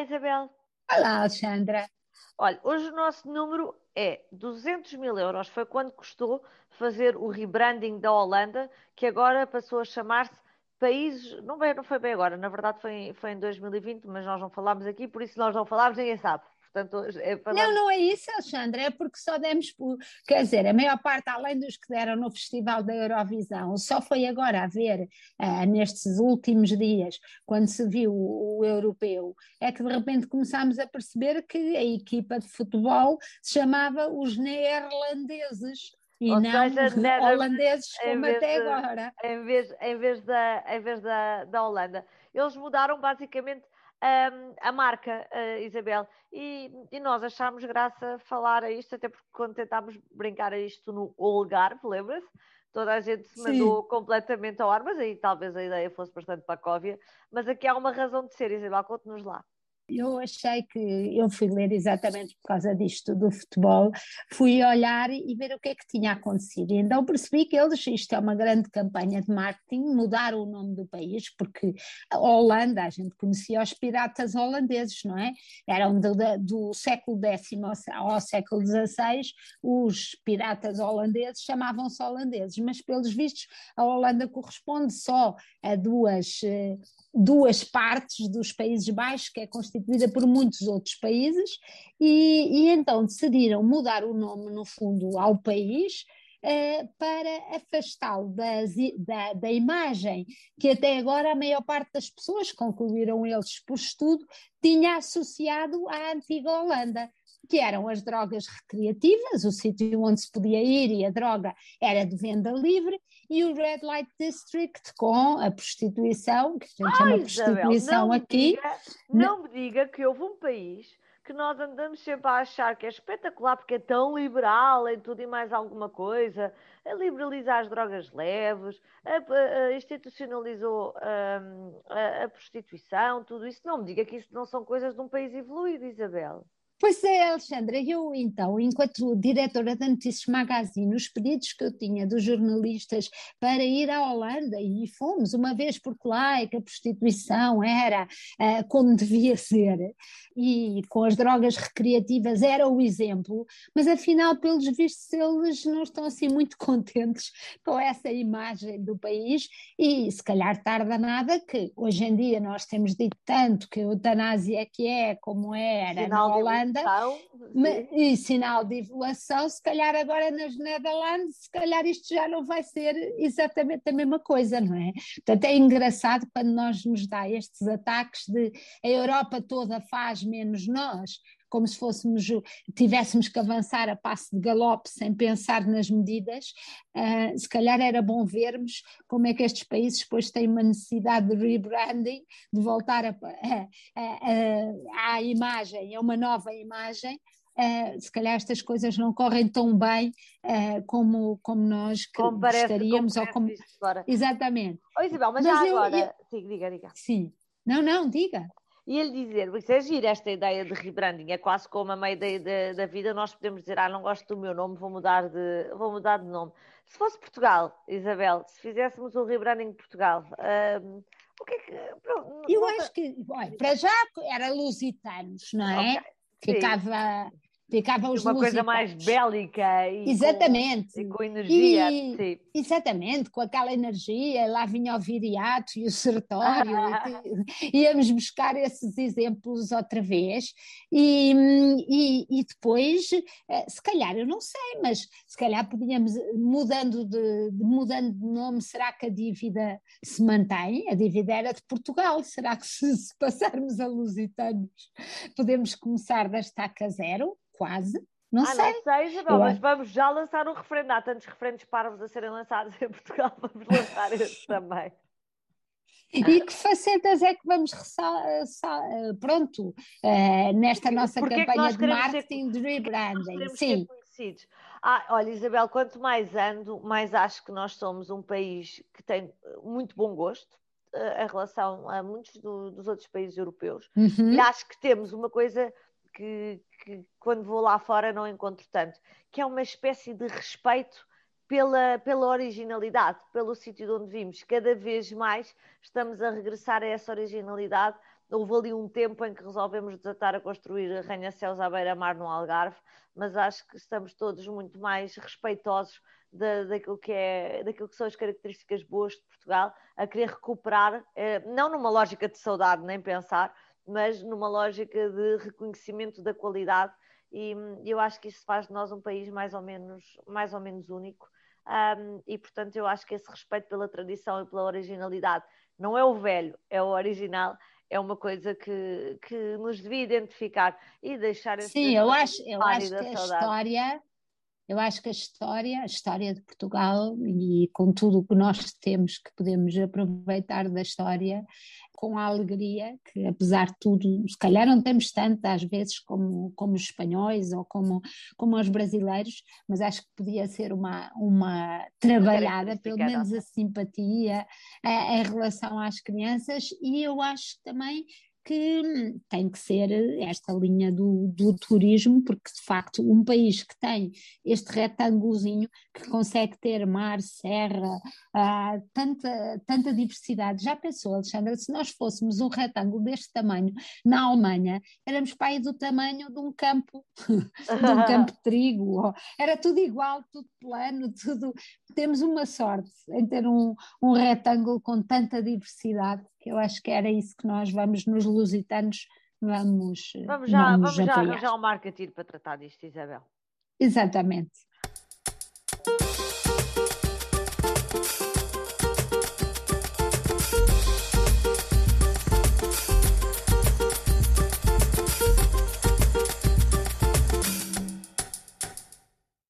Isabel. Olá, Alexandra. Olha, hoje o nosso número é 200 mil euros. Foi quando custou fazer o rebranding da Holanda, que agora passou a chamar-se Países. Não, não foi bem agora, na verdade foi, foi em 2020, mas nós não falámos aqui, por isso nós não falámos, ninguém sabe. Portanto, é para não, não é isso, Alexandre, é porque só demos por. Quer dizer, a maior parte, além dos que deram no Festival da Eurovisão, só foi agora a ver, uh, nestes últimos dias, quando se viu o, o, europeu, é que de repente começámos a perceber que a equipa de futebol se chamava os neerlandeses. E Ou não seja, holandeses como até de, agora. Em vez, em vez, da, em vez da, da Holanda. Eles mudaram basicamente um, a marca, uh, Isabel. E, e, nós achámos graça falar a isto, até porque quando tentámos brincar a isto no Algarve, lembra-se? Toda a gente se mandou Sim. completamente ao ar, mas aí talvez a ideia fosse bastante pacóvia. Mas aqui há uma razão de ser, Isabel, conte-nos lá. Eu achei que eu fui ler exatamente por causa disto do futebol, fui olhar e ver o que é que tinha acontecido. E então percebi que eles, isto é uma grande campanha de marketing, mudaram o nome do país, porque a Holanda, a gente conhecia os piratas holandeses, não é? Eram do, do século X ao, século XVI, os piratas holandeses chamavam-se holandeses, mas pelos vistos a Holanda corresponde só a duas eh, duas partes dos Países Baixos, que é constituída por muitos outros países, e, e então decidiram mudar o nome, no fundo, ao país. Eh, para afastá-lo da, da imagem que até agora a maior parte das pessoas, concluíram eles por estudo, tinha associado à antiga Holanda que eram as drogas recreativas, o sítio onde se podia ir e a droga era de venda livre, e o Red Light District com a prostituição, que a gente chama prostituição não aqui. Diga, não me diga que houve um país que nós andamos sempre a achar que é espetacular porque é tão liberal em tudo e mais alguma coisa, a liberalizar as drogas leves, a, a, a institucionalizou hum, a, a, prostituição, tudo isso. Não me diga que isso não são coisas de um país evoluído, Isabel. Pois é, Alexandra, eu então, enquanto diretora da Notícias Magazine, os pedidos que eu tinha dos jornalistas para ir à Holanda, e fomos uma vez porque lá é que a prostituição era uh, como devia ser, e com as drogas recreativas era o exemplo, mas afinal, pelos vistos, eles não estão assim muito contentes com essa imagem do país, e se calhar tarda nada que hoje em dia nós temos dito tanto que a eutanásia é que é como era na Holanda, e sinal de evolução, se calhar agora nas Netherlands, se calhar isto já não vai ser exatamente a mesma coisa, não é? Portanto, é engraçado quando nós nos dá estes ataques de a Europa toda faz menos nós, como se fôssemos, tivéssemos que avançar a passo de galope sem pensar nas medidas, uh, se calhar era bom vermos como é que estes países depois têm uma necessidade de rebranding, de voltar a, a, a, à imagem, a uma nova imagem, Uh, se calhar estas coisas não correm tão bem uh, como, como nós como gostaríamos. Como ou como... Exatamente. Oh, Isabel, mas, mas já eu, agora. Eu... Sim, diga, diga. Sim. Não, não, diga e ele dizer, isso é giro, esta ideia de rebranding, é quase como a meio da, da, vida nós podemos dizer, ah, não gosto do meu nome, vou mudar de, vou mudar de nome. Se fosse Portugal, Isabel, se fizéssemos o rebranding de Portugal, um, o que é que... Eu acho que, olha, para já era Lusitanos, não é? Okay. Ficava... Sim Ficavam os Uma coisa mais bélica e exatamente. Com, e com energia. E, exatamente, com aquela energia, lá vinha o viriato e o sertório, e, íamos buscar esses exemplos outra vez, e, e, e, depois, eh, se calhar, eu não sei, mas se calhar podíamos, mudando de, mudando de nome, será que a dívida se mantém? A dívida era de Portugal, será que se, se passarmos a Lusitanos podemos começar da estaca zero? Quase. Não ah, sei. Não sei, Isabel, mas vamos já lançar um referendo. Há tantos referendos parvos a serem lançados em Portugal, vamos lançar esse também. E que facetas é que vamos pronto, uh, nesta nossa Porque campanha é de marketing ser, de rebranding? Sim. Ah, olha, Isabel, quanto mais ando, mais acho que nós somos um país que tem muito bom gosto uh, em relação a muitos do, dos outros países europeus. Uhum. E acho que temos uma coisa que, que quando vou lá fora não encontro tanto, que é uma espécie de respeito pela, pela originalidade, pelo sítio de onde vimos. Cada vez mais estamos a regressar a essa originalidade houve ali um tempo em que resolvemos desatar a construir arranha-céus à beira-mar no Algarve, mas acho que estamos todos muito mais respeitosos da, daquilo, que é, daquilo que são as características boas de Portugal, a querer recuperar, eh, não numa lógica de saudade, nem pensar, mas numa lógica de reconhecimento da qualidade. E eu acho que isso faz de nós um país mais ou menos, mais ou menos único. Um, e portanto eu acho que esse respeito pela tradição e pela originalidade não é o velho, é o original, é uma coisa que, que nos devia identificar e deixar Sim, eu acho, eu acho que a história eu acho que a história, a história de Portugal e com tudo o que nós temos que podemos aproveitar da história, com a alegria que apesar de tudo, se calhar não temos tanto às vezes como, como os espanhóis ou como, como os brasileiros, mas acho que podia ser uma, uma trabalhada, pelo menos a simpatia a, em relação às crianças. E eu acho também que tem que ser esta linha do, do, turismo, porque de facto um país que tem este retângulozinho, que consegue ter mar, serra, ah, tanta, tanta diversidade. Já pensou, Alexandra, se nós fôssemos um retângulo deste tamanho na Alemanha, éramos para do tamanho de um campo, de um campo de trigo, era tudo igual, tudo plano, tudo. Temos uma sorte em ter um, um retângulo com tanta diversidade eu acho que era isso que nós vamos nos lusitanos vamos vamos já vamos, vamos já arranjar um marketing para tratar disto Isabel. Exatamente